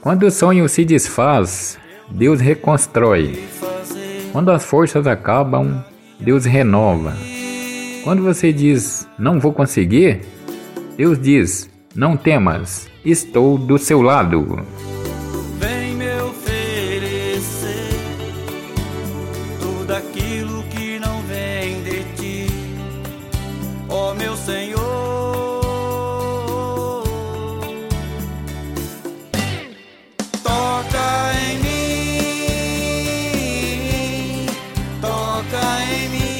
Quando o sonho se desfaz, Deus reconstrói. Quando as forças acabam, Deus renova. Quando você diz não vou conseguir, Deus diz não temas, estou do seu lado.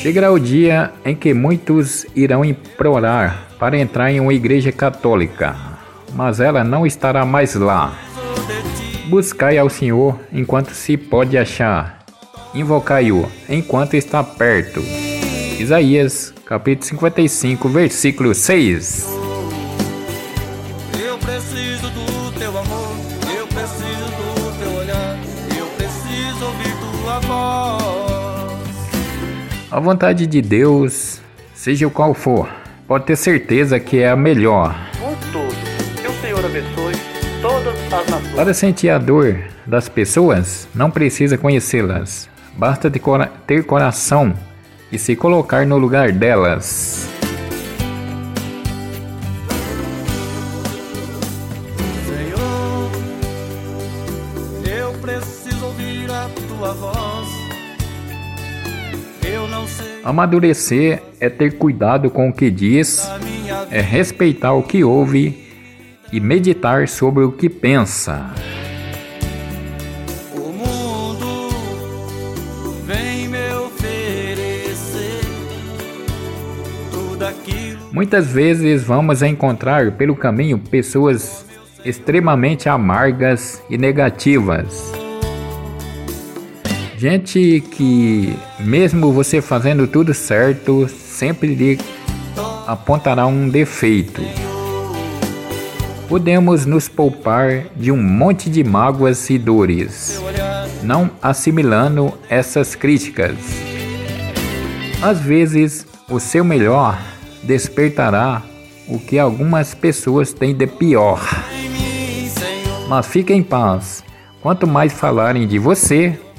Chegará o dia em que muitos irão implorar para entrar em uma igreja católica, mas ela não estará mais lá. Buscai ao Senhor enquanto se pode achar, invocai-o enquanto está perto. Isaías, capítulo 55, versículo 6. Eu preciso do teu amor, eu preciso do teu olhar, eu preciso ouvir tua voz. A vontade de Deus, seja o qual for, pode ter certeza que é a melhor. por tudo. Que o Senhor abençoe todas as nações. Para sentir a dor das pessoas, não precisa conhecê-las. Basta ter coração e se colocar no lugar delas. Senhor, eu preciso ouvir a tua voz. Amadurecer é ter cuidado com o que diz, é respeitar o que ouve e meditar sobre o que pensa. O mundo vem me oferecer tudo aquilo. Muitas vezes vamos encontrar pelo caminho pessoas extremamente amargas e negativas. Gente que, mesmo você fazendo tudo certo, sempre lhe apontará um defeito. Podemos nos poupar de um monte de mágoas e dores, não assimilando essas críticas. Às vezes, o seu melhor despertará o que algumas pessoas têm de pior. Mas fique em paz. Quanto mais falarem de você,